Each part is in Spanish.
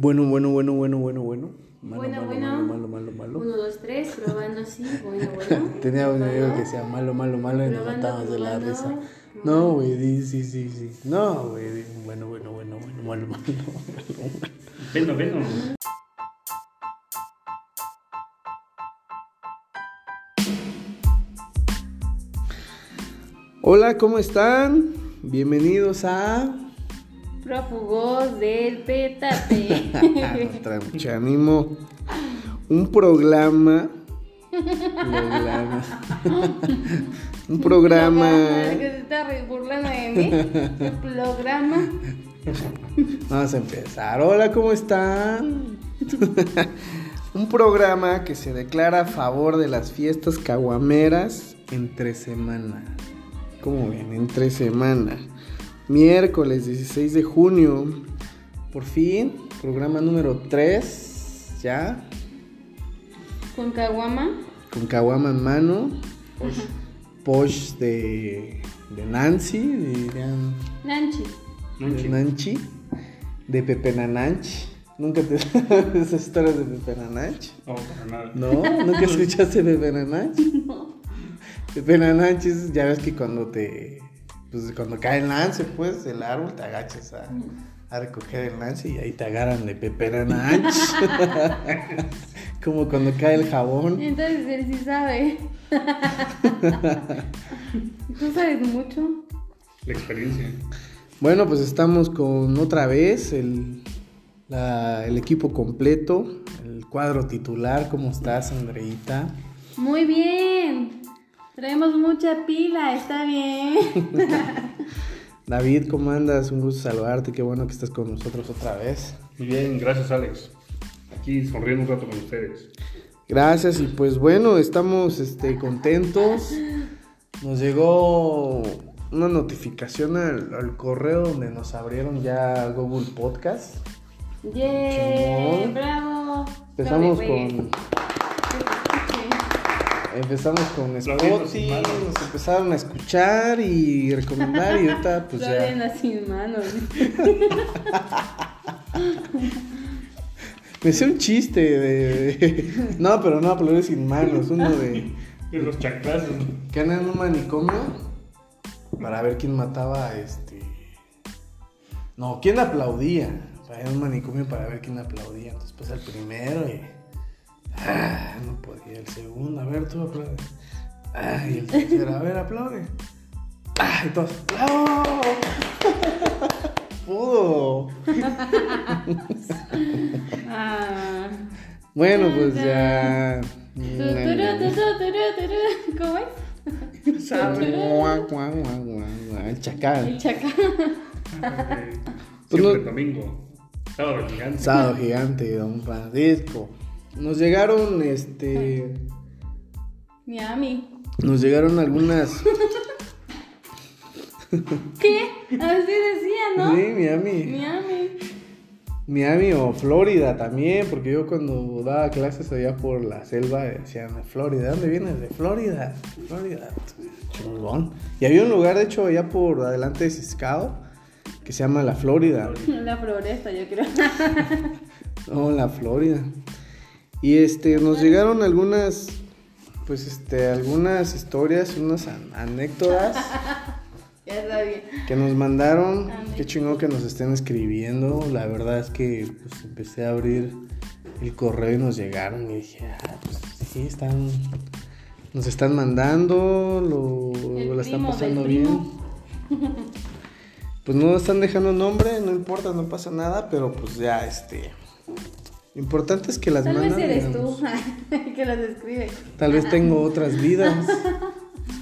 Bueno, bueno, bueno, bueno, bueno, bueno. Malo, Bueno, malo, bueno. malo, malo, malo, malo. Uno, dos, tres, probando sí, bueno, bueno. Tenía un amigo Probando. que decía malo, malo, malo y nos matábamos de la risa. No, güey, sí, sí, sí. No, güey, bueno, bueno, bueno, bueno, malo, malo, malo. Veno, veno. Hola, ¿cómo están? Bienvenidos a... Prófugos del petate. Mucha ánimo. Un programa. programa. Un programa. Que se está burlando de mí. ¿Qué programa? Vamos a empezar. Hola, ¿cómo están? Un programa que se declara a favor de las fiestas caguameras entre semana. ¿Cómo ven? Entre semana. Miércoles 16 de junio. Por fin, programa número 3. Ya. Con caguama. Con caguama en mano. Posh de, de Nancy, dirían. Nanchi. De Nanchi. De Pepe Nananch. ¿Nunca te esas historias de Pepe Nananch? No, para nada. ¿No? ¿Nunca escuchaste Pepe Nananch? Pepe Nananch es, ya ves que cuando te... Pues cuando cae el lance, pues, del árbol, te agachas a, a recoger el lance y ahí te agarran de Pepe Nananch. Como cuando cae el jabón. Entonces él sí sabe. ¿Tú sabes mucho? La experiencia. Bueno, pues estamos con otra vez el, la- el equipo completo, el cuadro titular. ¿Cómo estás, Andreita? Muy bien. Traemos mucha pila, está bien. David, ¿cómo andas? Un gusto saludarte. Qué bueno que estás con nosotros otra vez. Muy bien, gracias Alex. Aquí sonriendo un rato con ustedes. Gracias y pues bueno, estamos este, contentos. Nos llegó una notificación al, al correo donde nos abrieron ya Google Podcast. ¡Yay! ¡Bravo! Empezamos con empezamos con Spotify, nos empezaron a escuchar y recomendar y ahorita pues ya no sin manos. me hice un chiste de, no, pero no aplaudir sin manos, uno de Y los chanclazos. que andan en un manicomio para ver quién mataba a este. No, quién aplaudía. Para ir a un manicomio para ver quién aplaudía. Entonces pues el primero y. Ah, no podía. El segundo, a ver, tú aplaude. Ah, y el tercero, a ver, aplaude. Ah, y todos, ¡bravo! Pudo. Ah. Bueno, pues ya. ¿Cómo es? Guau, guau, guau, guau, guau, El chacal. El chacal. Eh, Pues Siempre domingo. Sábado gigante. Sábado gigante, don Francisco. Nos llegaron, este. Miami. Nos llegaron algunas. ¿Qué? Así decía, ¿no? Sí, Miami. Miami. Miami o Florida también, porque yo cuando daba clases allá por la selva decían Florida. ¿De dónde vienes? De Florida. Florida. Chingón. Y había un lugar, de hecho, allá por adelante de Ciscao, que se llama La Florida. La floresta, yo creo. No, la Florida. Y este, nos llegaron algunas, pues este, algunas historias, unas an- anécdotas Ya está bien. que nos mandaron. Qué chingón que nos estén escribiendo. La verdad es que pues, empecé a abrir el correo y nos llegaron y dije, ah, pues sí, están, nos están mandando, lo, lo están pasando bien. Pues no están dejando nombre, no importa, no pasa nada, pero pues ya, este... Lo importante es que las Tal vez mandan, eres digamos. tú que las escribe. Tal vez tengo otras vidas,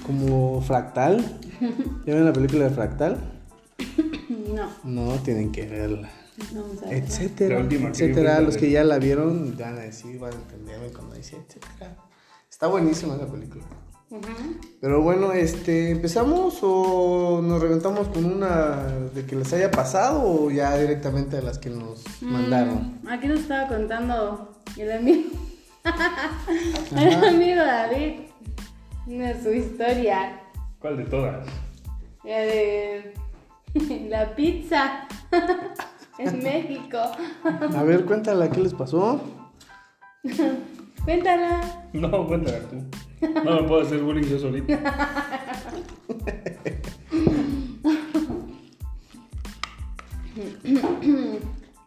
como Fractal. ¿Ya ven la película de Fractal? No, No, tienen que verla. no vamos a ver. Etcétera, etcétera. Los que ya la vieron van a decir, van a entenderme cuando dice etcétera. Está buenísima la película. Pero bueno, este, ¿empezamos o nos reventamos con una de que les haya pasado o ya directamente a las que nos mandaron? Mm, Aquí nos estaba contando el amigo. el amigo David. Una su historia. ¿Cuál de todas? La de la pizza. en México. A ver, cuéntala, ¿qué les pasó? Cuéntala. No, cuéntala tú. No me puedo hacer bullying yo solito.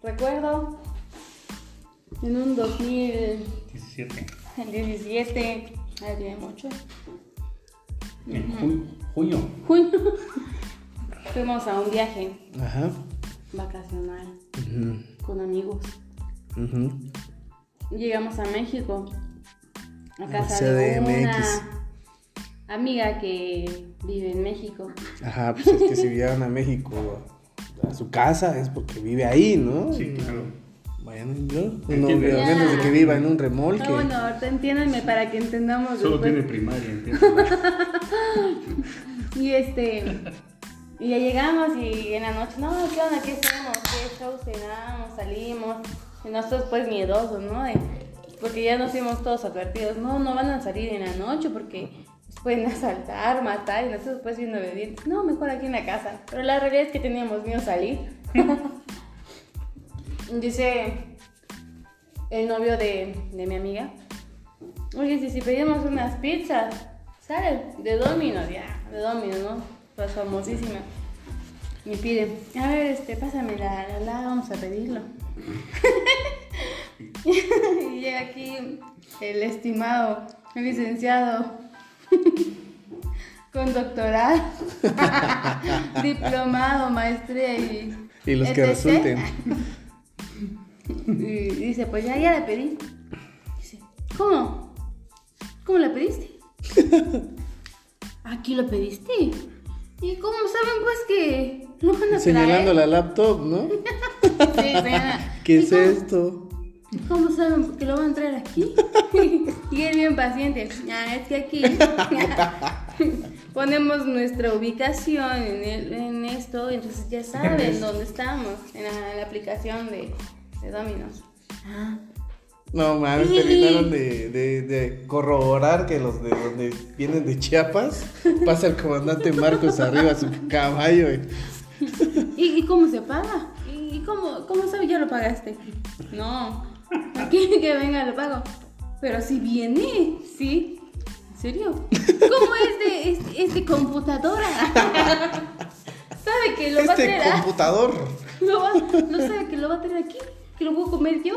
Recuerdo en un 17. 2017, ay, tiene mucho, En ju- junio. junio, fuimos a un viaje Ajá. vacacional Ujú, con amigos. ujú. Llegamos a México, a casa CDMX. de una amiga que vive en México. Ajá, pues es que si viajan a México a su casa es porque vive ahí, ¿no? Sí, claro. Bueno, ¿no? No, menos de que viva en un remolque. Ah, bueno, ahorita entiéndanme para que entendamos Solo después. tiene primaria, ¿entiendes? Y este. Y ya llegamos y en la noche, no, ¿qué onda? ¿Qué hacemos? ¿Qué show cenamos? Salimos. Y nosotros pues miedosos, ¿no? Porque ya nos fuimos todos advertidos, no, no van a salir en la noche porque nos pueden asaltar, matar y nosotros pues viendo obedientes. No, mejor aquí en la casa. Pero la realidad es que teníamos miedo a salir. Dice el novio de, de mi amiga, oye, si, si pedimos unas pizzas, sale de Domino's, ya, de Domino's, ¿no? Pues famosísima. Y pide, a ver, este, pásame la, la, la, vamos a pedirlo. y aquí el estimado, licenciado, con doctorado, diplomado, maestría y... Y los que resulten. Y dice, pues ya, ya la pedí. Dice, ¿cómo? ¿Cómo la pediste? ¿Aquí lo pediste? ¿Y cómo saben pues que lo van a traer? Señalando la laptop, ¿no? Sí. ¿Qué ¿Y es cómo- esto? ¿Cómo saben que lo van a traer aquí? y él bien paciente. Ah, es que aquí ponemos nuestra ubicación en, el- en esto, entonces ya saben dónde estamos, en la, en la aplicación de, de Domino's. Ah, No mames, Sí. terminaron de, de, de corroborar que los de donde vienen de Chiapas pasa el comandante Marcos arriba a su caballo. y- ¿Y, y cómo se paga? ¿Y cómo, cómo sabe ya lo pagaste? No, aquí que venga lo pago. Pero si viene, sí. ¿En serio? ¿Cómo es de, es, es de computadora? ¿Sabe que lo va a Este traer? a- computador. lo va, no sabe que lo va a traer aquí, que lo puedo comer yo.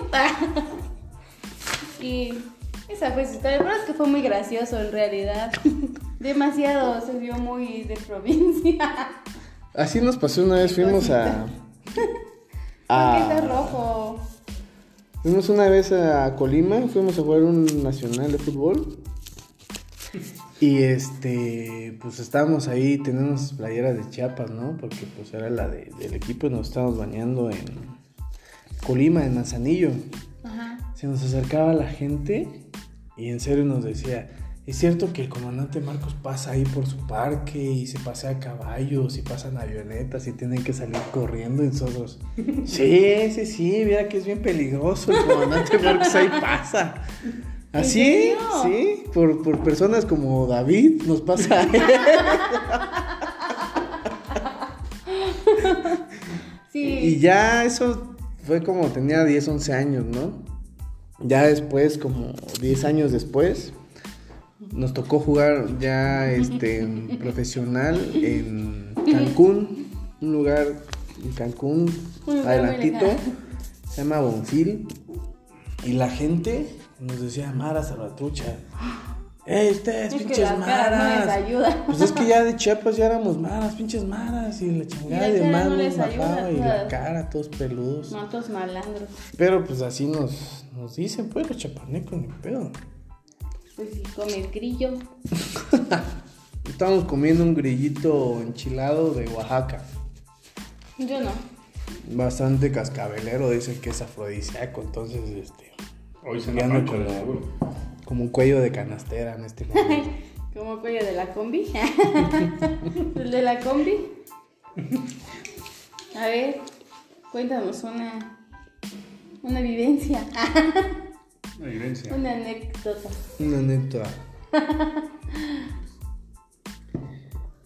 y esa fue su historia, pero es que fue muy gracioso en realidad. Demasiado, se vio muy de provincia. Así nos pasó una vez, fuimos a... ¿Por qué está a rojo? fuimos una vez a Colima, fuimos a jugar un nacional de fútbol. Y este, pues estábamos ahí, tenemos playeras de Chiapas, ¿no? Porque pues era la de- del equipo y nos estábamos bañando en Colima, en Manzanillo. Ajá. Se nos acercaba la gente y en serio nos decía, es cierto que el comandante Marcos pasa ahí por su parque y se pasea a caballos y pasan avionetas y tienen que salir corriendo y nosotros, sí, sí, sí, mira que es bien peligroso, el comandante Marcos ahí pasa. Así, sí, por, por personas como David nos pasa. Sí. Y ya eso fue como tenía 10, 11 años, ¿no? Ya después, como 10 años después, nos tocó jugar ya este profesional en Cancún, un lugar en Cancún, adelantito, se llama Bonfil, y la gente nos decía Mara Salvatrucha. ¡Ey, ustedes, es que pinches no les maras! ayuda. Pues es que ya de Chiapas ya éramos maras, pinches maras, y la chingada Y de no nos bajaba, y la cara, todos peludos. Matos malandros. Pero pues así nos, nos dicen, pues, los chapanecos, ni pedo. Pues sí, come grillo. Estábamos comiendo un grillito enchilado de Oaxaca. Yo no. Bastante cascabelero, dicen que es afrodisíaco, entonces, este, Hoy se no de como- como un cuello de canastera en este momento. Como cuello de la combi. El de la combi. A ver, cuéntanos una, una vivencia, Una anécdota. Una neta.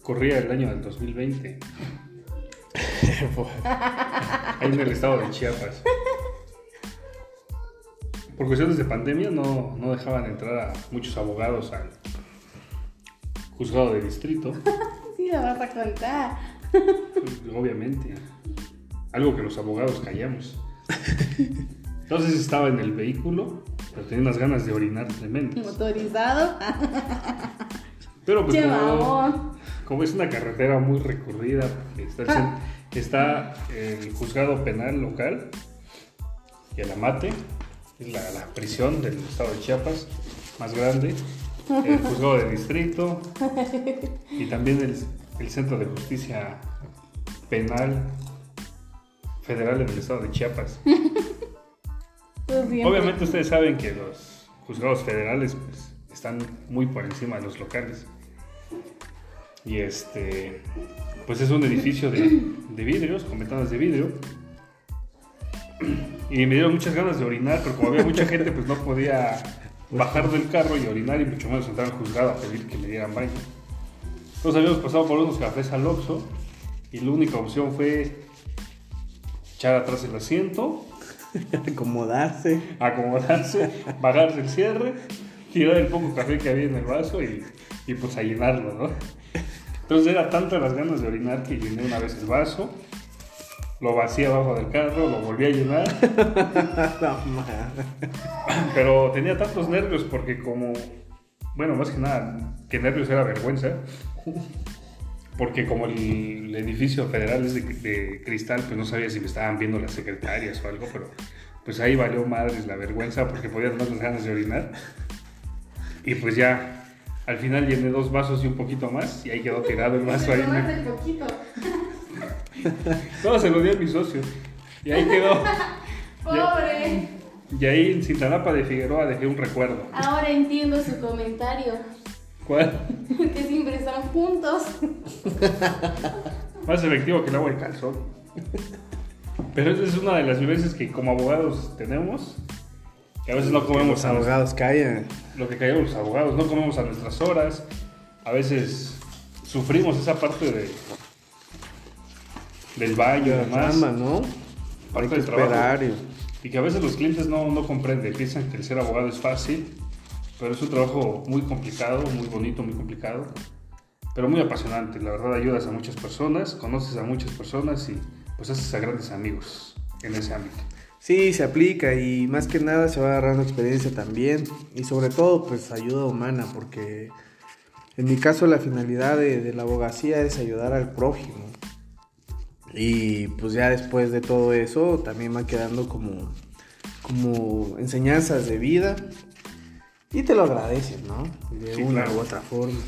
Corría el año del 2020. Pues, ahí en el estado de Chiapas. Por cuestiones de pandemia no, no dejaban entrar a muchos abogados al juzgado de distrito, Sí, lo vas a contar. pues, obviamente. Algo que los abogados callamos. Entonces estaba en el vehículo, pero tenía unas ganas de orinar tremendas. Motorizado. Pero pues como, es una carretera muy recurrida, está el, cen- está el juzgado penal local y el Amate, es la, la prisión del estado de Chiapas más grande, el juzgado de distrito y también el, el centro de justicia penal federal en el estado de Chiapas. Siempre. Obviamente ustedes saben que los juzgados federales pues, están muy por encima de los locales. Y este, pues es un edificio de, de vidrios, con ventanas de vidrio. Y me dieron muchas ganas de orinar, pero como había mucha gente, pues no podía bajar del carro y orinar y mucho menos entrar al juzgado a pedir que me dieran baño. Entonces habíamos pasado por unos cafés al Oxxo y la única opción fue echar atrás el asiento acomodarse. acomodarse, bajarse el cierre, tirar el poco café que había en el vaso y, y pues a llenarlo, ¿no? Entonces era tantas las ganas de orinar que llené una vez el vaso, lo vacié abajo del carro, lo volví a llenar, pero tenía tantos nervios porque como, bueno, más que nada, que nervios era vergüenza, porque como el, el edificio federal es de, de cristal, pues no sabía si me estaban viendo las secretarias o algo, pero pues ahí valió madres la vergüenza porque podía tener las ganas de orinar. Y pues ya, al final llené dos vasos y un poquito más y ahí quedó tirado el vaso ahí. Tomaste poquito. Todo se lo di a mi socio. Y ahí quedó. Pobre. Y ahí en Cintalapa de Figueroa dejé un recuerdo. Ahora entiendo su comentario. ¿Cuál? Que siempre están juntos. Más efectivo que el agua de calzón. Pero esa es una de las vivencias que como abogados tenemos. Que a veces no comemos Los a abogados callan. lo que callamos los abogados, no comemos a nuestras horas. A veces sufrimos esa parte de del baño y La demás. chamba, ¿no? parte Hay que del trabajo. esperar. y- Y que a veces los clientes no, no comprenden, piensan que el ser abogado es fácil, pero es un trabajo muy complicado, muy bonito, muy complicado, pero muy apasionante. La verdad ayudas a muchas personas, conoces a muchas personas y pues haces a grandes amigos en ese ámbito. Sí, se aplica y más que nada se va agarrando experiencia también y sobre todo pues ayuda humana porque en mi caso la finalidad de, de la abogacía es ayudar al prójimo y pues ya después de todo eso también va quedando como, como enseñanzas de vida y te lo agradecen, ¿no? De Sí, una claro. u otra forma.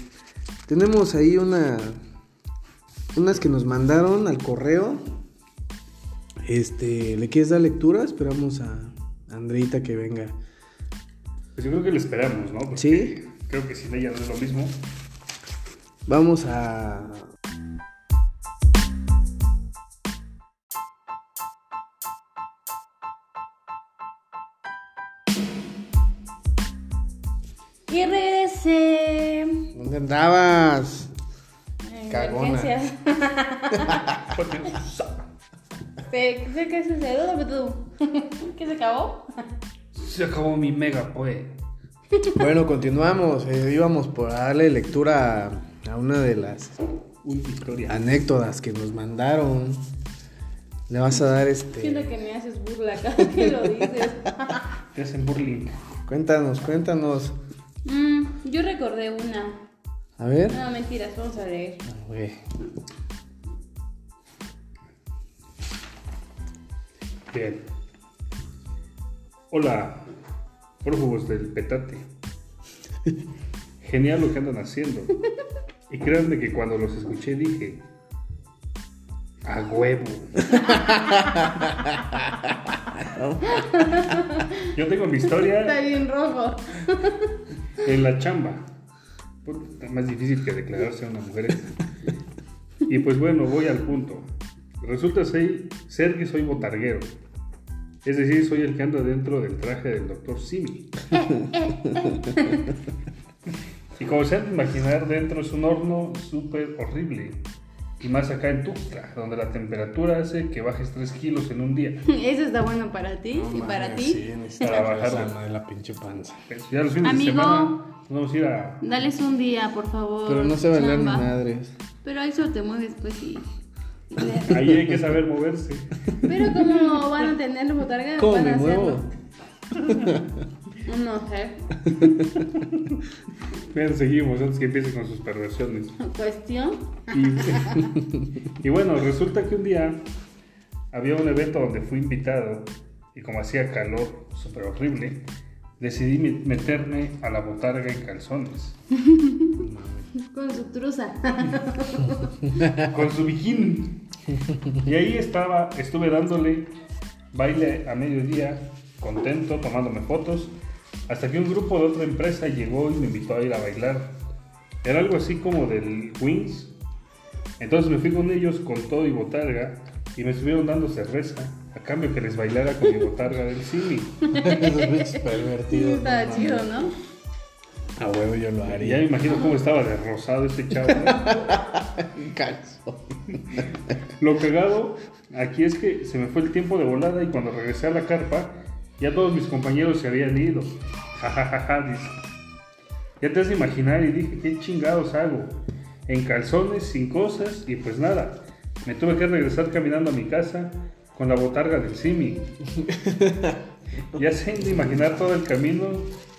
Tenemos ahí una unas que nos mandaron al correo este, ¿le quieres dar lectura? Esperamos a Andreita que venga. Pues yo creo que le esperamos, ¿no? Porque Sí. Creo que sin ella no es lo mismo. Vamos a. andabas? En Cagona. Sé sé que sucedió, pero tú. ¿Qué se acabó? Se acabó mi mega, pues. Bueno, continuamos. Eh, íbamos por darle lectura a, a una de las anécdotas que nos mandaron. Le vas a dar este. Siento que me haces burla cada que lo dices. Te hacen burling. Cuéntanos, cuéntanos. Mm, yo recordé una. A ver. No, mentiras, vamos a leer. Güey. Bien. Hola, prófugos del petate. Genial lo que andan haciendo. Y créanme que cuando los escuché dije, a huevo. Yo tengo mi Está historia bien rojo. en la chamba. Está más difícil que declararse a una mujer. Y pues bueno, voy al punto. Resulta ser, ser que soy botarguero. Es decir, soy el que anda dentro del traje del doctor Simi. y como se han de imaginar, dentro es un horno súper horrible. Y más acá en Tuxtla, donde la temperatura hace que bajes 3 kilos en un día. Eso está bueno para ti No y para mames, ti. Sí, necesitas Para bajar. de la pinche panza. Ya los fines Amigo. de semana vamos a ir a... Dales un día, por favor. Pero no se bailar ni chamba. madres. Pero ahí solo te mueves, pues y. Ahí hay que saber moverse. Pero como van a tener botarga, ¿Cómo van me a hacerlo. muevo? No sé. Bien, seguimos antes que empiece con sus perversiones. Cuestión. Y, y bueno, resulta que un día había un evento donde fui invitado y como hacía calor súper horrible, decidí me- meterme a la botarga en calzones, Con su truza. con su bikini. Y ahí estaba, estuve dándole baile a mediodía, contento, tomándome fotos, hasta que un grupo de otra empresa llegó y me invitó a ir a bailar. Era algo así como del Wings. Entonces me fui con ellos con todo y botarga y me estuvieron dando cerveza a cambio que les bailara con mi botarga del Simi. Esos bichos pervertidos. Está no chido. ¿no? A huevo yo lo Y ya me haría. imagino cómo estaba de rosado ese chavo. ¿no? Calzón. Lo cagado aquí es que se me fue el tiempo de volada y cuando regresé a la carpa, ya todos mis compañeros se habían ido. Ja, ja, ja, ja, dice. Ya te has de imaginar y dije, ¿qué chingados hago? En calzones, sin cosas y pues nada. Me tuve que regresar caminando a mi casa con la botarga del Simi. Ya se imaginar todo el camino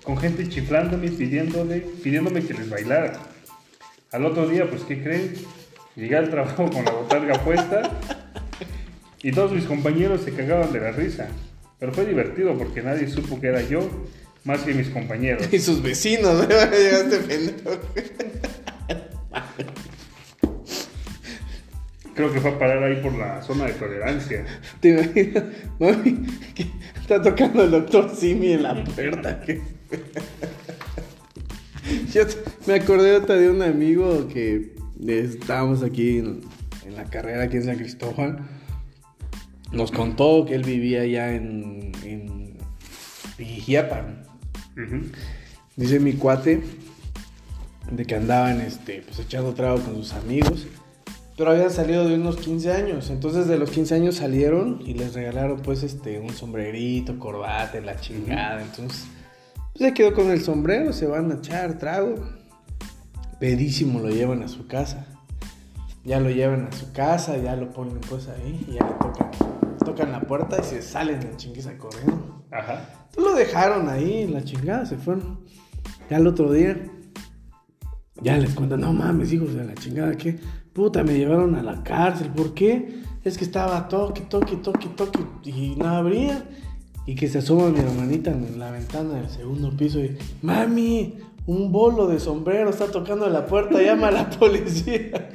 con gente chiflándome pidiéndole, pidiéndome que les bailara. Al otro día, pues, ¿qué creen? Llegué al trabajo con la botarga puesta y todos mis compañeros se cagaban de la risa. Pero fue divertido porque nadie supo que era yo, más que mis compañeros. Y sus vecinos, ¿eh? Llegaste pendejo. Creo que fue a parar ahí por la zona de tolerancia. ¿Te imaginas? Mami, que está tocando el doctor Simi en la puerta. que- Yo me acordé otra de un amigo que estábamos aquí en, en la carrera aquí en San Cristóbal. Nos contó que él vivía allá en, en. Dice mi cuate de que andaban este, pues echando trago con sus amigos. Pero habían salido de unos 15 años. Entonces de los 15 años salieron y les regalaron pues este un sombrerito, corbata, la chingada. Entonces pues se quedó con el sombrero, se van a echar trago. Pedísimo lo llevan a su casa. Ya lo llevan a su casa, ya lo ponen pues ahí y ya le tocan, tocan la puerta y se salen en chinguiza corriendo. Ajá. Lo dejaron ahí, la chingada, se fueron. Ya el otro día, ya les cuentan, no mames, hijos de la chingada, ¿qué? Puta, me llevaron a la cárcel, ¿por qué? Es que estaba toque, toque, toque, toque, y no abría. Y que se asoma mi hermanita en la ventana del segundo piso y, mami, un bolo de sombrero está tocando la puerta, llama a la policía.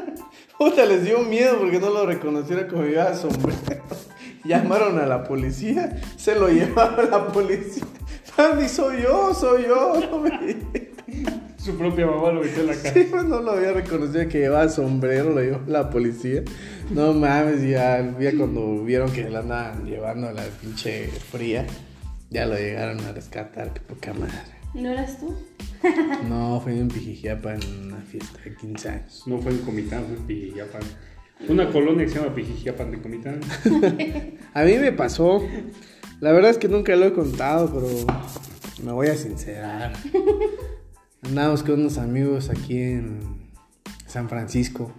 Puta, les dio miedo porque no lo reconociera como llevaba sombrero. Llamaron a la policía, se lo llevaba la policía. Mami, soy yo, soy yo. No, me... Su propia mamá lo metió en la casa. Sí, pues no lo había reconocido que llevaba sombrero, lo llevó la policía. No mames, ya, ya cuando vieron que la andaban llevando a la pinche fría, ya lo llegaron a rescatar, qué poca madre. ¿No eras tú? No, fue en Pijijiapa en una fiesta de 15 años. No fue en Comitán, fue en Pijijiapan. Una colonia que se llama Pijijiapan de Comitán. A mí me pasó, la verdad es que nunca lo he contado, pero me voy a sincerar. Andábamos con unos amigos aquí en San Francisco.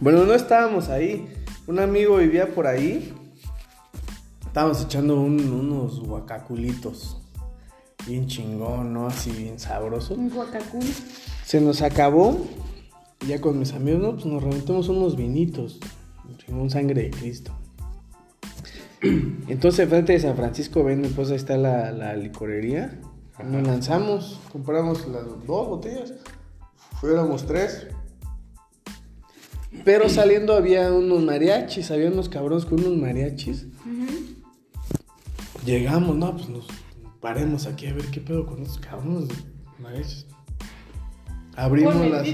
Bueno, no estábamos ahí. Un amigo vivía por ahí. Estábamos echando un- unos guacaculitos. Bien chingón, ¿no? Así bien sabroso. Un guacacún. Se nos acabó. y Ya con mis amigos, ¿no? Pues nos reventamos unos vinitos. Un sangre de Cristo. Entonces, frente de San Francisco, ven, pues ahí está la, la licorería. Nos lanzamos, compramos las dos botellas. Fuéramos tres. Pero saliendo había unos mariachis, había unos cabrones con unos mariachis. Llegamos, no, pues nos paremos aquí a ver qué pedo con estos cabrones de mariachis. Abrimos Con las.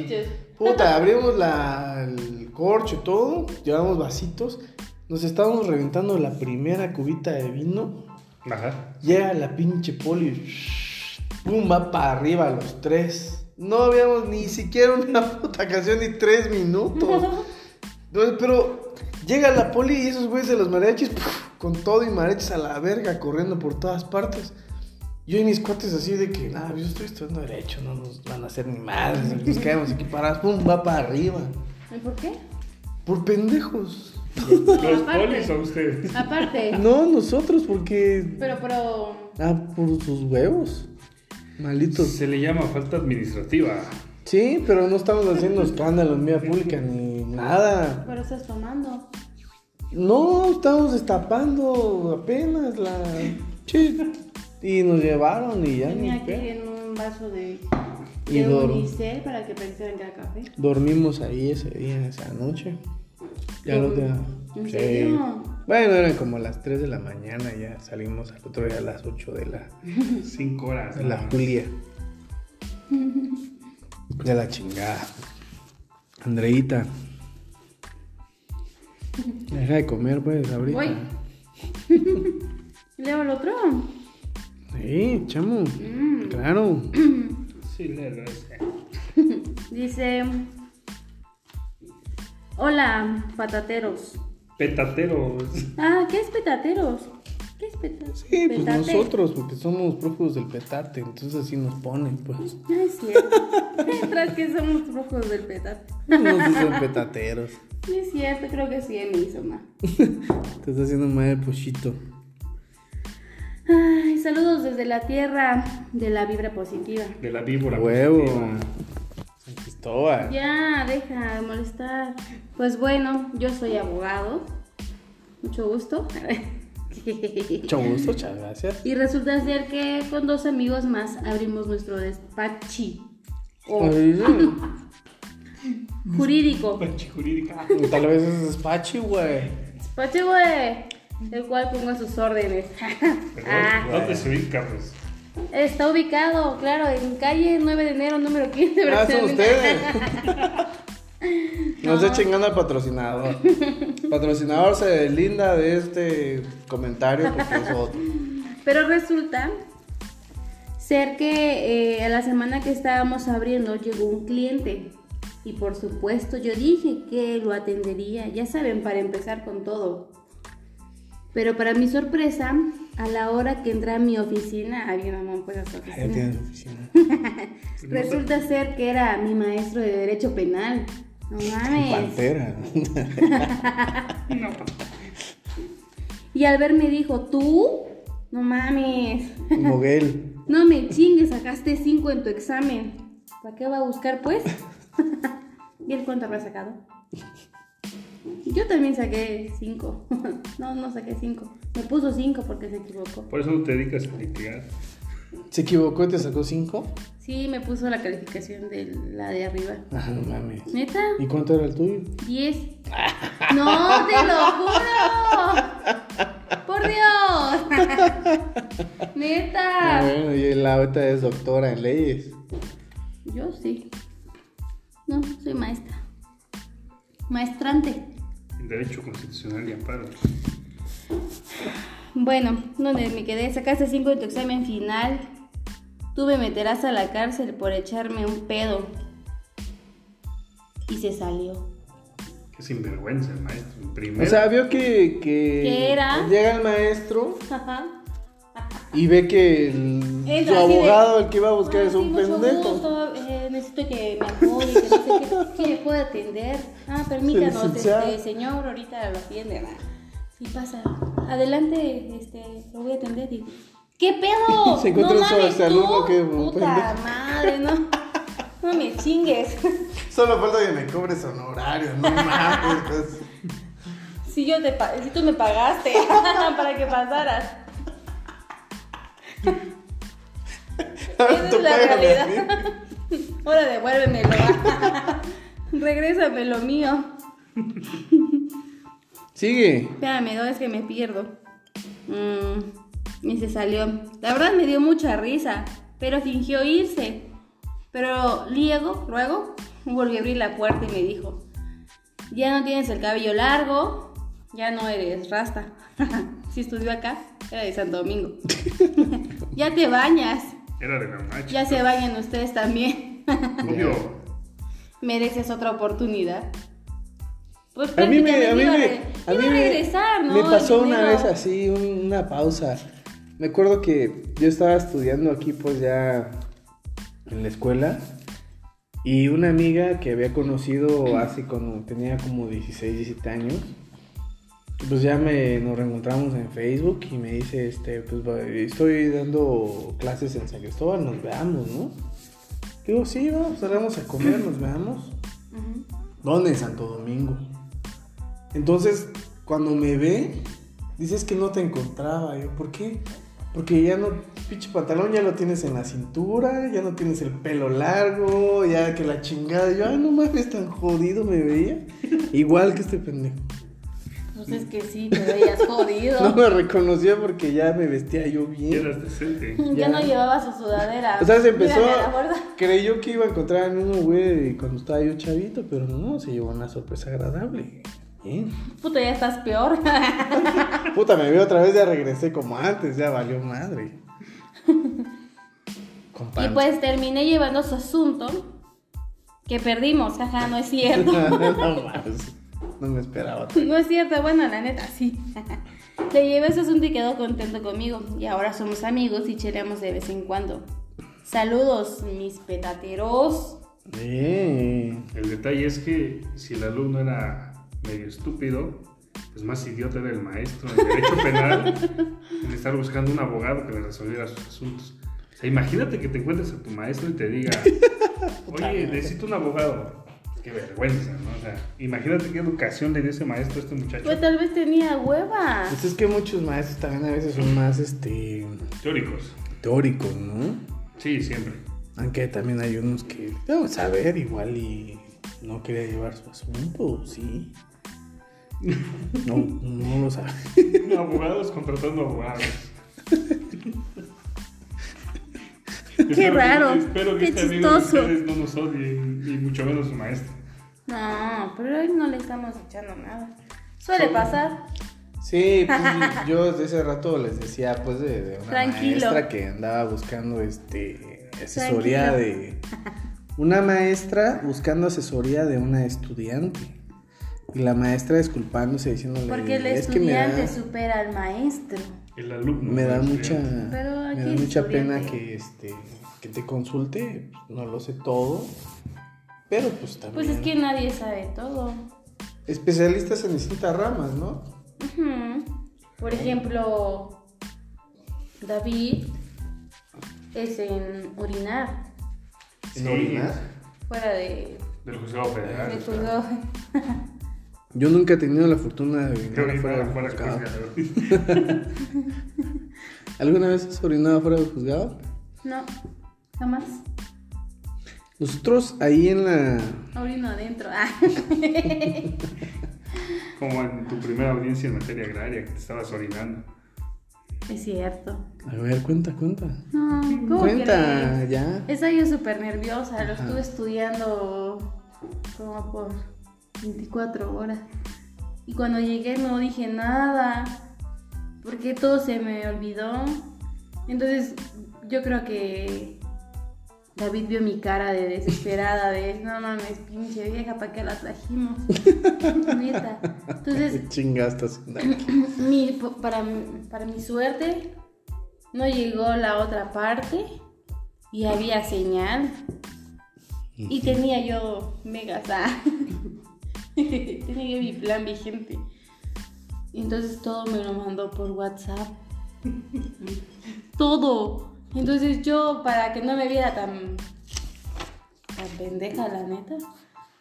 Puta, abrimos la, el corcho y todo, llevamos vasitos, nos estábamos reventando la primera cubita de vino, Ajá. llega la pinche poli, shh, pum, va para arriba los tres. No habíamos ni siquiera una puta canción ni tres minutos. Entonces, pero llega la poli y esos güeyes de los mariachis puf, con todo y mariachis a la verga corriendo por todas partes. Yo y mis cuates así de que, nada, yo estoy estudiando derecho, no nos van a hacer ni madres, nos quedamos aquí parados, pum, va para arriba. ¿Y por qué? Por pendejos. ¿Los polis o ustedes? Aparte. No, nosotros, porque. Pero, pero. Ah, por sus huevos. Malitos. Se le llama falta administrativa. Sí, pero no estamos haciendo escándalo en vía pública ni nada. Pero estás tomando. No, estamos destapando apenas la. Sí. Y nos llevaron y ya. Tenía aquí pedo. en un vaso de. Y De dor- unicel para que pensaran que era café. Dormimos ahí ese día, esa noche. Ya lo ¿En te... serio? Bueno, eran como las 3 de la mañana, ya salimos al otro día a las 8 de la, Cinco horas. de la ¿no? Julia. De la chingada. Andreita. Deja de comer, pues, ahorita. Voy. ¿Leo el otro? Sí, chamo. Mm. Claro. Sí, ese. Dice. Hola, patateros. Petateros. Ah, ¿qué es petateros? ¿Qué es petateros? Sí, pues nosotros, porque somos prófugos del petate, entonces así nos ponen, pues. No es cierto. Tras que somos rojos del petate. Nos dicen petateros. No es cierto, creo que sí me hizo mal. Te está haciendo mal el pochito. Ay, saludos desde la tierra de la vibra positiva. De la víbora. Huevo. positiva. San Cristóbal. Ya, deja de molestar. Pues bueno, yo soy abogado. Mucho gusto. Mucho gusto, muchas gracias. Y resulta ser que con dos amigos más abrimos nuestro despachi jurídico. Panchi jurídica. Tal vez es despachi, güey. Despachi, güey. El cual pongo a sus órdenes. Perdón, Ah. ¿Dónde se ubica, pues? Está ubicado, claro, en calle 9 de enero, número 15. Ah, son ustedes. No se chingando al patrocinador. Patrocinador se deslinda de este comentario porque es otro. Pero resulta ser que eh, a la semana que estábamos abriendo llegó un cliente. Y por supuesto yo dije que lo atendería, ya saben, para empezar con todo. Pero para mi sorpresa, a la hora que entré a mi oficina, había mamón pues a su Ah, oficina. tienes oficina. Resulta ser que era mi maestro de Derecho Penal. No mames. Pantera. Y al verme dijo, ¿tú? No mames. Moguel. No me chingues, sacaste 5 en tu examen. ¿Para qué va a buscar pues? ¿Y él cuánto habrá sacado? Yo también saqué 5. no, no saqué 5. Me puso 5 porque se equivocó. Por eso no te dedicas a litigar. ¿Se equivocó y te sacó cinco? Sí, me puso la calificación de la de arriba. Ah, no mames. ¿Neta? ¿Y cuánto era el tuyo? 10. No, te lo juro. Por Dios. Ah, Neta. bueno, y la ahorita es doctora en leyes. Yo sí. No, soy maestra. Maestrante. En Derecho Constitucional y Amparo. Bueno, donde me quedé, sacaste 5 en tu examen final. Tú me meterás a la cárcel por echarme un pedo. Y se salió. Qué sinvergüenza el maestro. Primero. O sea, vio que, que ¿Qué era? llega el maestro Ajá. Y ve que el, su así de, abogado, el que iba a buscar, es "Ah, un sí, mucho pendejo. gusto, eh, necesito que me apoye, que no sé qué, ¿qué le puedo atender. Ah, permítanos, este, señor, ahorita lo atiende. Sí, pasa. Adelante, este, lo voy a atender. Y, ¿Qué pedo? Se encuentra no un tú, que puta pendejo. madre, no. No me chingues. Solo falta que me cobres honorarios, no mames. pues. Si yo te si tú me pagaste para que pasaras. Esa es la realidad. Ahora devuélvemelo. Regrésame lo mío. Sigue. Espérame, no es que me pierdo. Mm, y se salió. La verdad me dio mucha risa, pero fingió irse. Pero luego, luego, volvió a abrir la puerta y me dijo, ya no tienes el cabello largo, ya no eres rasta. si estudió acá, era de Santo Domingo. Ya te bañas. Era de la macho. Ya se bañan ustedes también. Obvio. Mereces otra oportunidad. Pues A mí me, a mí prácticamente iba me, re- a mí regresar, ¿no? me pasó una vez así, un- una pausa. Me acuerdo que yo estaba estudiando aquí pues ya en la escuela y una amiga que había conocido hace cuando tenía como 16, 17 años, pues ya me nos reencontramos en Facebook y me dice, este, pues estoy dando clases en San Cristóbal, nos veamos, ¿no? Digo, sí, vamos, salgamos a comer, nos veamos. ¿Dónde? En Santo Domingo. Entonces, cuando me ve, dices que no te encontraba. Yo, ¿por qué? Porque ya no, pinche pantalón ya lo tienes en la cintura, ya no tienes el pelo largo, ya que la chingada. Yo, ay, no mames, tan jodido me veía. Igual que este pendejo. Pues es que sí, te veías jodido. No me reconocía porque ya me vestía yo Ya bien. eras decente. ya, ya. no llevaba su sudadera. O sea, se empezó. Creyó que iba a encontrar al mismo güey cuando estaba yo chavito, pero no, se llevó una sorpresa agradable. Bien. Puta, ya estás peor. Puta, me veo otra vez, ya regresé como antes, ya valió madre. Y pues terminé llevando su asunto. Que perdimos, jaja, no es cierto. no más. No me esperaba. No es cierto, bueno, la neta, sí. Le llevé ese asunto y quedó contento conmigo. Y ahora somos amigos y cheleamos de vez en cuando. Saludos, mis petateros. Bien. El detalle es que si el alumno era medio estúpido, pues más idiota era el maestro en derecho penal en estar buscando un abogado que le resolviera sus asuntos. O sea, imagínate que te encuentres a tu maestro y te diga, oye, necesito un abogado. Qué vergüenza, ¿no? O sea, imagínate qué educación le dio ese maestro a este muchacho. Pues tal vez tenía hueva. Pues es que muchos maestros también a veces son más este Teóricos. teóricos, ¿no? Sí, siempre. Aunque también hay unos que deben saber igual y no quería llevar su asunto, sí. No, no lo sabe. Abogados contratando abogados. Qué raro, Espero que qué este amigo de chistoso. ustedes no nos odie, y mucho menos su maestro. No, pero hoy no le estamos echando nada. Suele pasar. Sí, pues yo desde ese rato les decía pues de, de una Tranquilo. maestra que andaba buscando este asesoría Tranquilo. de una maestra buscando asesoría de una estudiante. Y la maestra disculpándose diciéndole Porque el es que me estudiante da, supera al maestro. El alumno. me da mucha estudiante. Pero me da mucha pena estudiante. que este que te consulte, no lo sé todo, pero pues también Pues es que nadie sabe todo. especialistas en distintas ramas, ¿no? Ujú. Por ejemplo, David es en orinar En Sí. orinar. fuera de, Del juzgado federal. de o sea, juzgado. Yo nunca he tenido la fortuna de orinar fuera del juzgado. ¿Alguna vez has orinado fuera del juzgado? No, jamás. Nosotros ahí en la... Orino adentro. Ah. Como en tu primera audiencia en materia agraria, que te estabas orinando. Es cierto. A ver, cuenta, cuenta. No, ¿cómo Cuenta, crees? ya. Estaba yo súper nerviosa, lo Ajá. estuve estudiando como por 24 horas. Y cuando llegué no dije nada, porque todo se me olvidó. Entonces yo creo que David vio mi cara de desesperada, de no mames, pinche vieja, ¿para qué la trajimos? Neta. Entonces ¿Qué chingas estás haciendo aquí? mi, para, para mi suerte, no llegó la otra parte y había señal. Y tenía yo megas. ah. tenía yo mi plan vigente. Entonces todo me lo mandó por WhatsApp. todo. Entonces yo, para que no me viera tan, tan pendeja, la neta,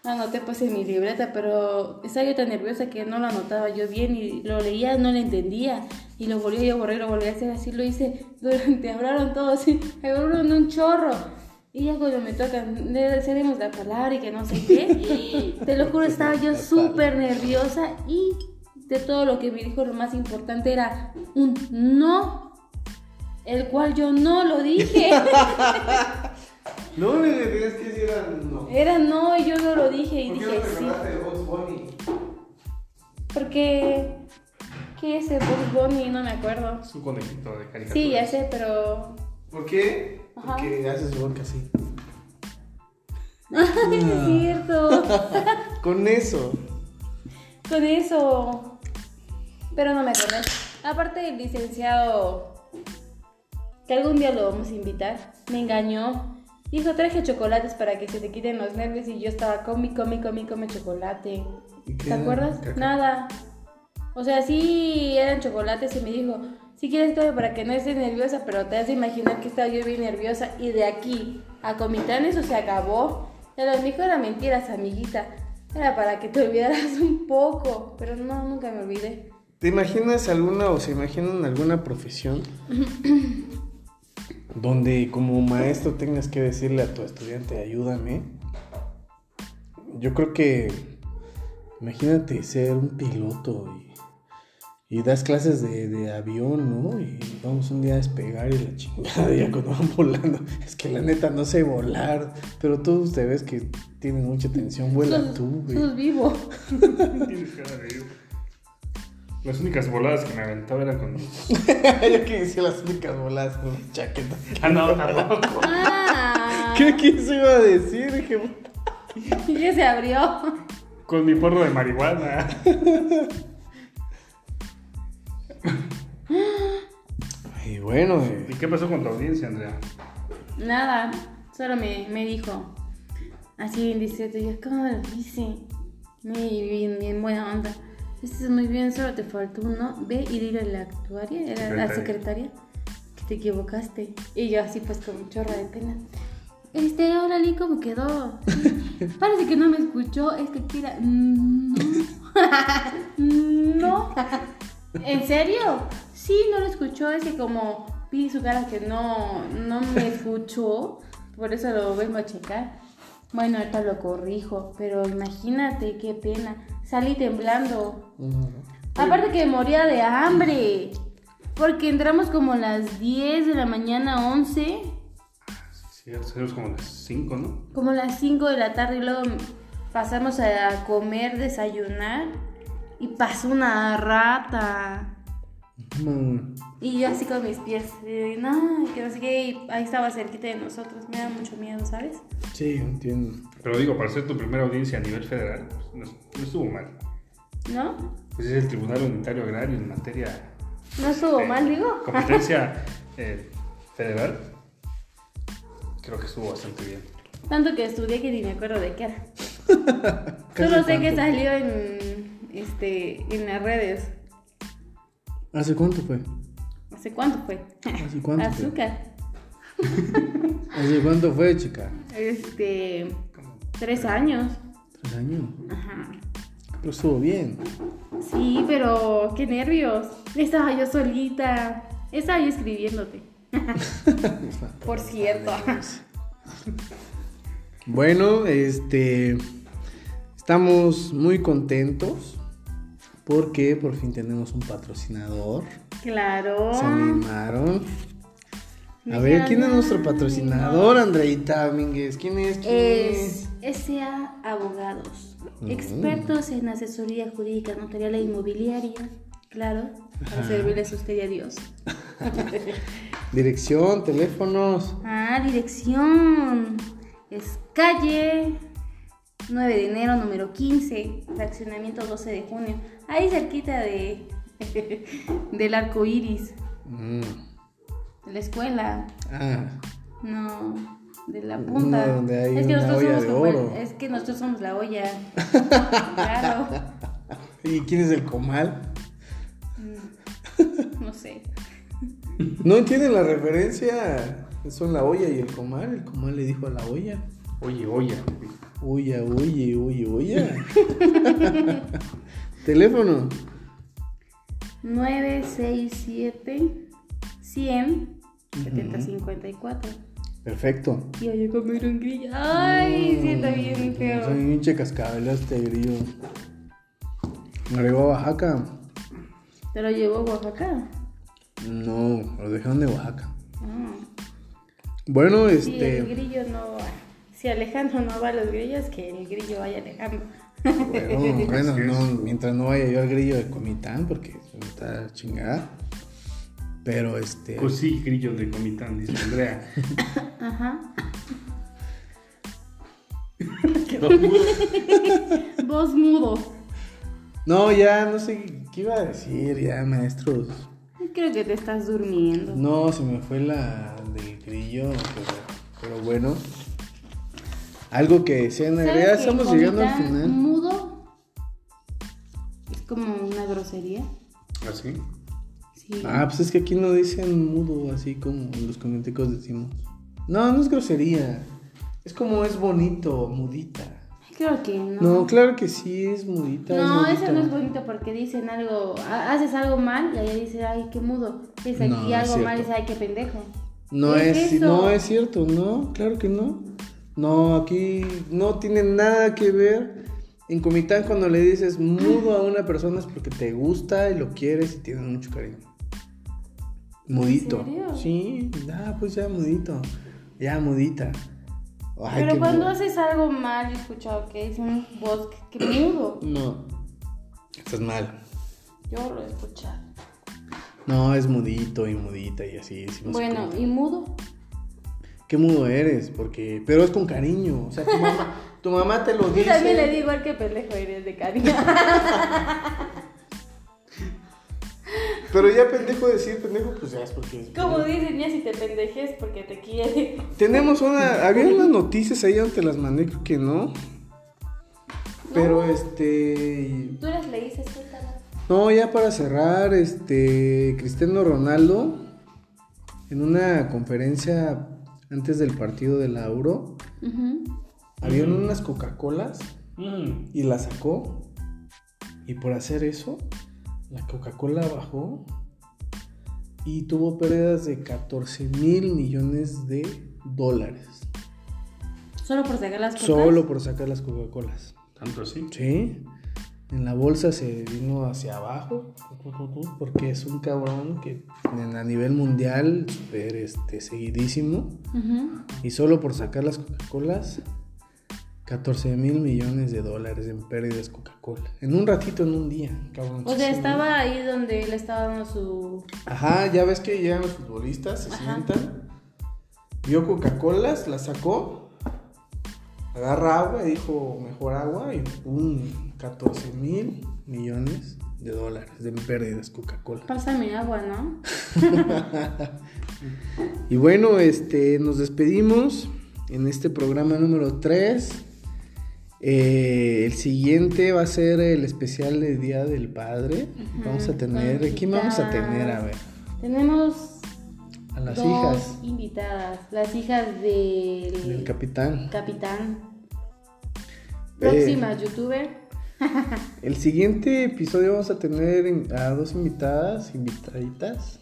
anoté pues en mi libreta, pero estaba yo tan nerviosa que no lo anotaba yo bien y lo leía, no lo entendía. Y lo volví a borrar, lo volví a hacer así, lo hice durante, hablaron todos así, hablaron un chorro. Y ya cuando me tocan, le la palabra y que no sé qué, te lo juro, estaba yo súper nerviosa y de todo lo que me dijo, lo más importante era un no, el cual yo no lo dije. No le digas que si era no. Era no y yo no lo dije y ¿Por qué dije no sí. Bunny? Porque. ¿Qué es el Bugs Bunny? No me acuerdo. Es un conejito de caricatura. Sí, ya sé, pero. ¿Por qué? Ajá. Porque haces boca así. Ay, no es cierto. Con eso. Con eso. Pero no me acordé. Aparte, el licenciado, que algún día lo vamos a invitar, me engañó. Dijo, traje chocolates para que se te quiten los nervios y yo estaba comi, comi, comi, come chocolate. ¿Y qué ¿Te acuerdas? Caca. Nada. O sea, sí eran chocolates y me dijo, si quieres todo para que no estés nerviosa, pero te has de imaginar que estaba yo bien nerviosa y de aquí a Comitán eso se acabó. Ya lo dijo era mentiras, amiguita. Era para que te olvidaras un poco, pero no, nunca me olvidé. ¿Te imaginas alguna o se imaginan alguna profesión donde como maestro tengas que decirle a tu estudiante, ayúdame? Yo creo que, imagínate ser un piloto y, y das clases de, de avión, ¿no? Y vamos un día a despegar y la chingada ya cuando van volando. Es que la neta no sé volar, pero tú te ves que tienes mucha tensión, vuela Sos- tú, güey. sos vivo. Tienes cara de ello. Las únicas voladas que me aventaba eran con. Yo que decía las únicas bolas con la chaqueta. Ah, no, tampoco. Ah, ¿Qué, ¿Qué se iba a decir? Dije, ya se abrió. Con mi porro de marihuana. y bueno, eh, ¿Y qué pasó con tu audiencia, Andrea? Nada, solo me, me dijo, así bien discreto, yo, ¿cómo lo hice? Muy bien, bien buena onda. Muy bien, solo te faltó uno. Ve y dile a la actuaria, era la Secretaria. secretaria, que te equivocaste. Y yo así pues con chorra de pena. Este, órale, ¿cómo quedó? Parece que no me escuchó, es que quiera... No. no. ¿En serio? Sí, no lo escuchó, es que como vi su cara que no, no me escuchó, por eso lo vengo a checar. Bueno, ahorita lo corrijo, pero imagínate qué pena. Salí temblando. mm, Aparte que moría de hambre. Porque entramos como a las 10 de la mañana, 11, Sí, salimos como las 5, ¿no? como a las 5 de la tarde y luego pasamos a comer, desayunar y pasó una rata. Y yo así con mis pies, eh, no, que no sé qué, y ahí estaba cerquita de nosotros, me da mucho miedo, ¿sabes? sí, entiendo. Pero digo, para ser tu primera audiencia a nivel federal, pues, no, no estuvo mal. ¿No? Pues es el Tribunal Unitario Agrario en materia. No estuvo eh, mal, digo. Competencia eh, federal. Creo que estuvo bastante bien. Tanto que estudié que ni me acuerdo de qué era. ¿Casi Solo sé que salió en, este, en las redes. ¿Hace cuánto fue? ¿Hace cuánto fue? ¿Hace cuánto fue? Azúcar. ¿Hace cuánto fue, chica? Este, tres años. ¿Tres años? Ajá. Pero estuvo bien. Sí, pero qué nervios. Estaba yo solita. Estaba yo escribiéndote. Por cierto. Bueno, este. Estamos muy contentos porque por fin tenemos un patrocinador. Claro. Se animaron. A ver, ¿quién es nuestro "Ay, patrocinador, Andreita Domínguez? ¿Quién es? ¿Quién Es SA Abogados. Mm. Expertos en asesoría jurídica, notarial e inmobiliaria. Claro, para Ajá. servirles a usted y a Dios. Dirección, teléfonos. Ah, dirección. Es calle 9 de enero, número 15, fraccionamiento 12 de junio. Ahí cerquita de del arco iris, Mm, de la escuela. Ah, No, de la punta. No, donde hay es que una nosotros olla somos de el- oro. es que nosotros somos la olla. claro. ¿y quién es el comal? No sé. ¿No entienden la referencia? Son la olla y el comal. El comal le dijo a la olla. Oye, oye. Olla, oye, oye, oye. Teléfono. 967 100 7054. Perfecto. Y yo comer un grillo. Ay, siento bien Soy feo. un hinche cascabel este grillo. Me llegó a Oaxaca. ¿Te lo llevó a Oaxaca? No, lo dejaron de Oaxaca. Ah. Bueno, Si este. el grillo no va. Si Alejandro no va a los grillos, que el grillo vaya Alejandro. Bueno, bueno, no, mientras no vaya yo al grillo de Comitán, porque me está chingada. Pero este. Pues sí, grillo de comitán, dice Andrea. Ajá. quedó mudo. Voz mudo. No, ya no sé qué iba a decir, ya, maestros. Creo que te estás durmiendo. No, se me fue la del grillo, pero, pero bueno. Algo que decían, ¿Sabes ya estamos llegando al final. Grosería. ¿Así? Sí. Ah, pues es que aquí no dicen mudo, así como los coménticos decimos. No, no es grosería. Es como es bonito, mudita. Creo que no. No, claro que sí, es mudita. No, es eso no es bonito. porque dicen algo, ha- haces algo mal y allá dice, ay, qué mudo. Es aquí No, algo mal y ay, qué pendejo. No ¿Qué es, no es cierto, no, claro que no. No, aquí no tiene nada que ver. En Comitán cuando le dices mudo a una persona es porque te gusta y lo quieres y tienes mucho cariño. Mudito. serio? Sí, ya, pues ya mudito. Ya mudita. Ay, Pero cuando haces algo mal, he escuchado que dicen vos, que, que mudo. No. Estás mal. Yo lo he escuchado. No, es mudito y mudita y así. Bueno, ¿y mudo? Qué mudo eres, porque. Pero es con cariño. O sea, tu mamá, tu mamá te lo Yo dice. también le digo al que pendejo eres de cariño. Pero ya pendejo decir pendejo, pues ya es porque. es Como dicen, ya si te pendejes porque te quiere. Tenemos una. Había unas noticias ahí, donde las mandé, creo que no. Pero este. Tú las leíste, suéltalas. No, ya para cerrar, este. Cristiano Ronaldo. En una conferencia antes del partido de la Euro. Ujú. Habían unas Coca-Colas. Mm. y la sacó. Y por hacer eso, la Coca-Cola bajó y tuvo pérdidas de 14 mil millones de dólares. Solo por sacar las cosas. Solo por sacar las Coca-Colas. ¿Tanto así? Sí. En la bolsa se vino hacia abajo porque es un cabrón que en- a nivel mundial súper este, seguidísimo y solo por sacar las Coca-Colas 14 mil millones de dólares en pérdidas Coca-Cola. En un ratito, en un día, cabrón. O sea, estaba ahí donde él estaba dando su. Ajá, ya ves que llegan los futbolistas, se Ajá. sientan. Vio Coca-Colas, la sacó. Agarra agua y dijo, mejor agua. Y pum, 14 mil millones de dólares de pérdidas Coca-Cola. Pásame agua, ¿no? Y bueno, este, nos despedimos en este programa número 3. El siguiente va a ser el especial de Día del Padre. Vamos a tener, ¿quién vamos a tener? A ver, Tenemos a las dos hijas invitadas. Las hijas del, del capitán. capitán. Eh. Próxima youtuber. El siguiente episodio vamos a tener en- a dos invitadas, invitaditas.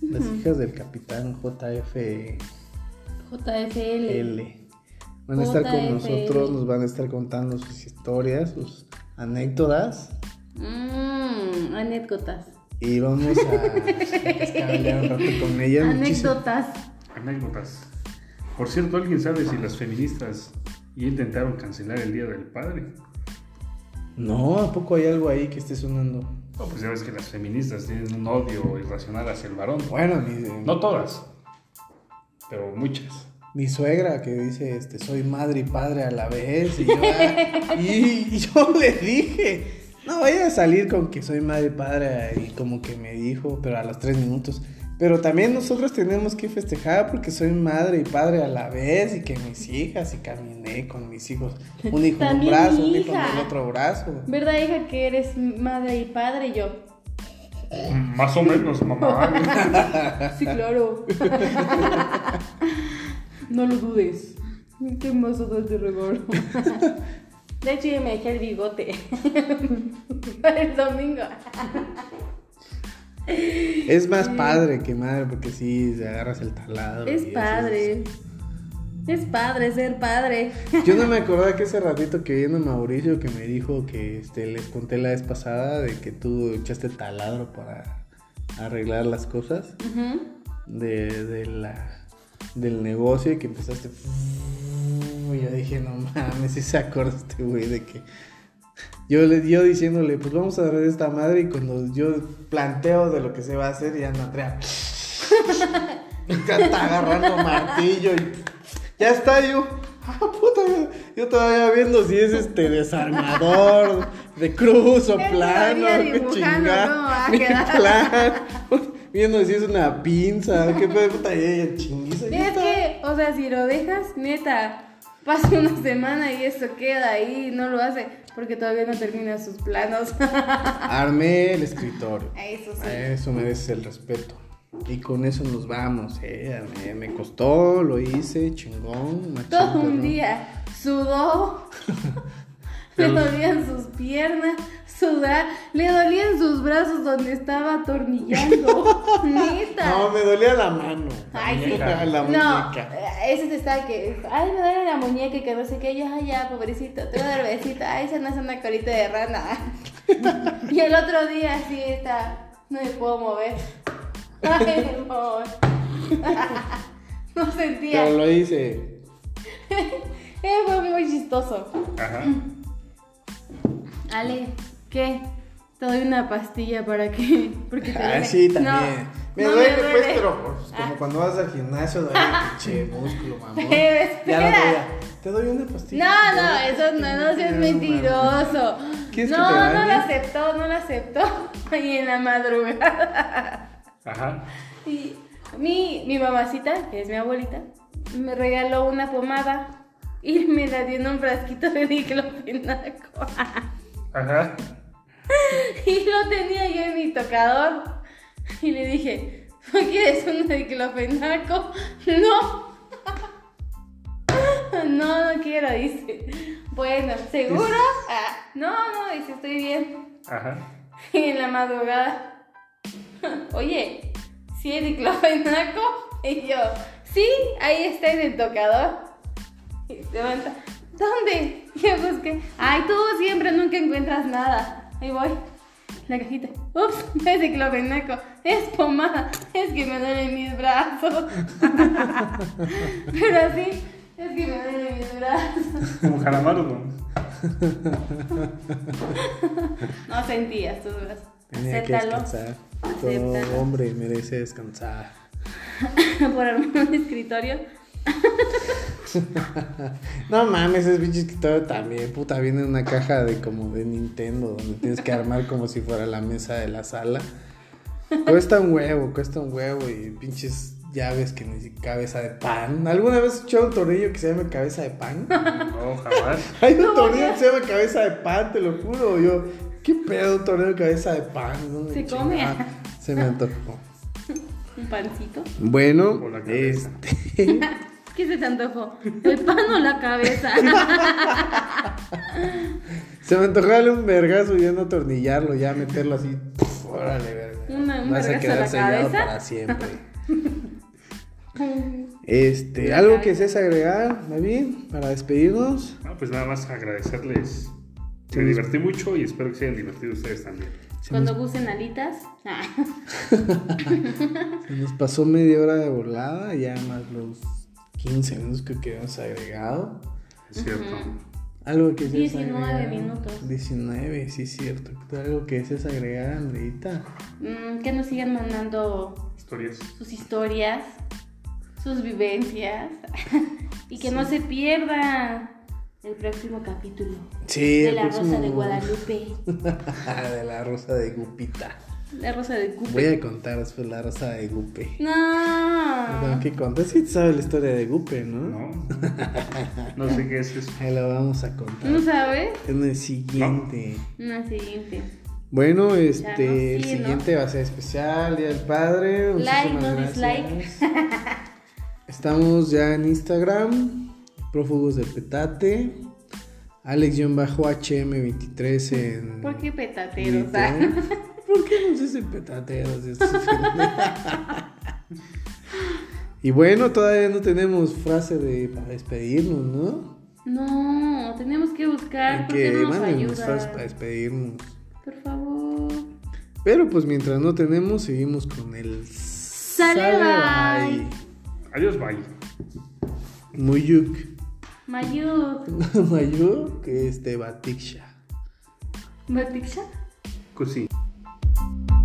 Las hijas del capitán JFL. JFL. Van a estar con nosotros, nos van a estar contando sus historias, sus anécdotas. Mmm, anécdotas. Y vamos a escabear un rato con ellas. Muchísimas- Anécdotas. Anécdotas. Por cierto, ¿alguien sabe si las feministas ya intentaron cancelar el Día del Padre? No, ¿a poco hay algo ahí que esté sonando? No, pues ya ves que las feministas tienen un odio irracional hacia el varón. Bueno, No todas, pero muchas. Mi suegra que dice, este, soy madre y padre a la vez. Y yo, ah, y- y yo le dije, no vaya a salir con que soy madre y padre. Y como que me dijo, pero a los tres minutos. Pero también nosotros tenemos que festejar porque soy madre y padre a la vez y que mis hijas y caminé con mis hijos. Un hijo en un brazo, un hijo en el otro brazo. ¿Verdad, hija, que eres madre y padre? Y yo. Más o menos, mamá. Sí, claro. no lo dudes. ¿Qué más dudas de regalo? De hecho, yo me dejé el bigote. Para el domingo. Es más padre que madre porque sí, te agarras el taladro. Es padre. Es padre ser padre. Yo no me acordaba que ese ratito que vino Mauricio que me dijo que este, les conté la vez pasada de que tú echaste taladro para arreglar las cosas de, de la, del negocio y que empezaste. Y yo dije, no mames, si se acuerda este güey de que. Yo, le, yo diciéndole, pues vamos a ver esta madre y cuando yo planteo de lo que se va a hacer, ya no Andrea. está agarrando martillo y ya está yo. Ah, puta, yo- todavía viendo si es este desarmador, de cruz o plano, qué chingada. cómo va a Mi quedar. plan. Viendo si es una pinza, qué pedo, puta, ella chinguiza. Es que, o sea, si lo dejas, neta, pasa una semana y eso queda ahí, no lo hace, porque todavía no termina sus planos. Armé el escritorio. Eso sí. Eso merece el respeto. Y con eso nos vamos, eh. Me, me costó, lo hice, chingón. machín, Todo un perrón. día sudó, le dolían sus piernas, sudar, le dolían sus brazos donde estaba atornillando. Neta. No, me dolía la mano. Ay, sí. La No, muñeca. eh, ese te está que, ay, me duele la muñeca y que no sé qué, yo, ay, ya, pobrecito, te voy a dar besito, ay, se me hace una carita de rana. y el otro día sí está, no me puedo mover. Ay, no. no sentía. Pero lo hice. Eh, fue muy chistoso. Ajá. Ale, ¿qué? Te doy una pastilla para que. Porque te Ah, sí, No, también. me no duele, me pues, duele. pero pues, como Ah. cuando vas al gimnasio, duele el pinche músculo, mamón. Pero Ya espera. lo veía. Te doy una pastilla. No, no, doy eso no, no seas mentiroso. ¿Quieres que no, te no lo aceptó, no lo aceptó. Ahí en la madrugada. Ajá. Y mi, mi mamacita, que es mi abuelita, me regaló una pomada y me la dio en un frasquito de diclofenaco. Ajá. y lo tenía yo en mi tocador. Y le dije, ¿no quieres un diclofenaco? No. No, no quiero, dice. Bueno, ¿seguro? Ah, no, no, dice, estoy bien. Ajá. Y en la madrugada, oye, ¿sí hay diclofenaco? Y yo, sí, ahí está en el tocador. Y se levanta, ¿dónde? Y yo busqué, ay, tú siempre nunca encuentras nada. Ahí voy, la cajita. Ups, es diclofenaco, es pomada, es que me duelen mis brazos. Pero así, es que me duelen mis brazos. Como calamaro, ¿no? No sentías tus brazos. Tenía que Acéptalo. descansar. Acéptalo. Todo hombre merece descansar. por armar un escritorio. No mames, ese pinche escritorio también, puta, viene en una caja de como de Nintendo, donde tienes que armar como si fuera la mesa de la sala. Cuesta un huevo, cuesta un huevo y pinches llaves que ni siquiera cabeza de pan. ¿Alguna vez has escuchado un tornillo que se llama cabeza de pan? No, jamás. Hay un tornillo que se llama cabeza de pan, te lo juro. Yo, ¿qué pedo un tornillo de cabeza de pan? ¿Dónde Se chingada? come. Se me antojó. Un pancito. Bueno, este. ¿Qué se te antojó? ¿El pan o la cabeza? Se me antojó darle un vergazo y ya no atornillarlo, ya meterlo así. puf, órale, verga. Una- un Vas a vergazo a quedar la sellado cabeza. para siempre. Este, ¿algo que desees agregar, David, para despedirnos? No, pues nada más agradecerles. Me divertí mucho y espero que se hayan divertido ustedes también. Cuando gusten alitas. Ah. Se nos pasó media hora de volada, ya más los 15 minutos creo que hemos agregado. Es cierto. Algo que desees 19 agregar. minutos. 19, sí, es cierto. Algo que desees agregar, Andreita. Mm, que nos sigan mandando Historias. sus historias, sus vivencias. y que no se pierda el próximo capítulo Sí, de el la Rosa de Guadalupe. de la rosa de Gupita. La Rosa de Voy Gupe. a contar después la rosa de Gupe. Tengo No. que contar. Sí, tú sabes la historia de Gupe, ¿no? ¿No? No sé qué es eso. Ahí la vamos a contar. ¿No sabes? En el siguiente. Una siguiente. Bueno, este, no, el siguiente va a ser especial, Día del Padre. Like, no gracias. Estamos ya en Instagram, Prófugos del Petate. Alex-HM23 en. ¿Por qué petateros? ¿Por qué nos dicen petateros? estos? y bueno, todavía no tenemos frase de para despedirnos, ¿no? No, tenemos que buscar porque que no nos ayuda. frases para despedirnos. Por favor. Pero pues mientras no tenemos, seguimos con el Sale, bye. Adiós, bye. Muyuk. Mayuk. Mayuk, este Batiksha. ¿Batiksha? Cusi. Thank you.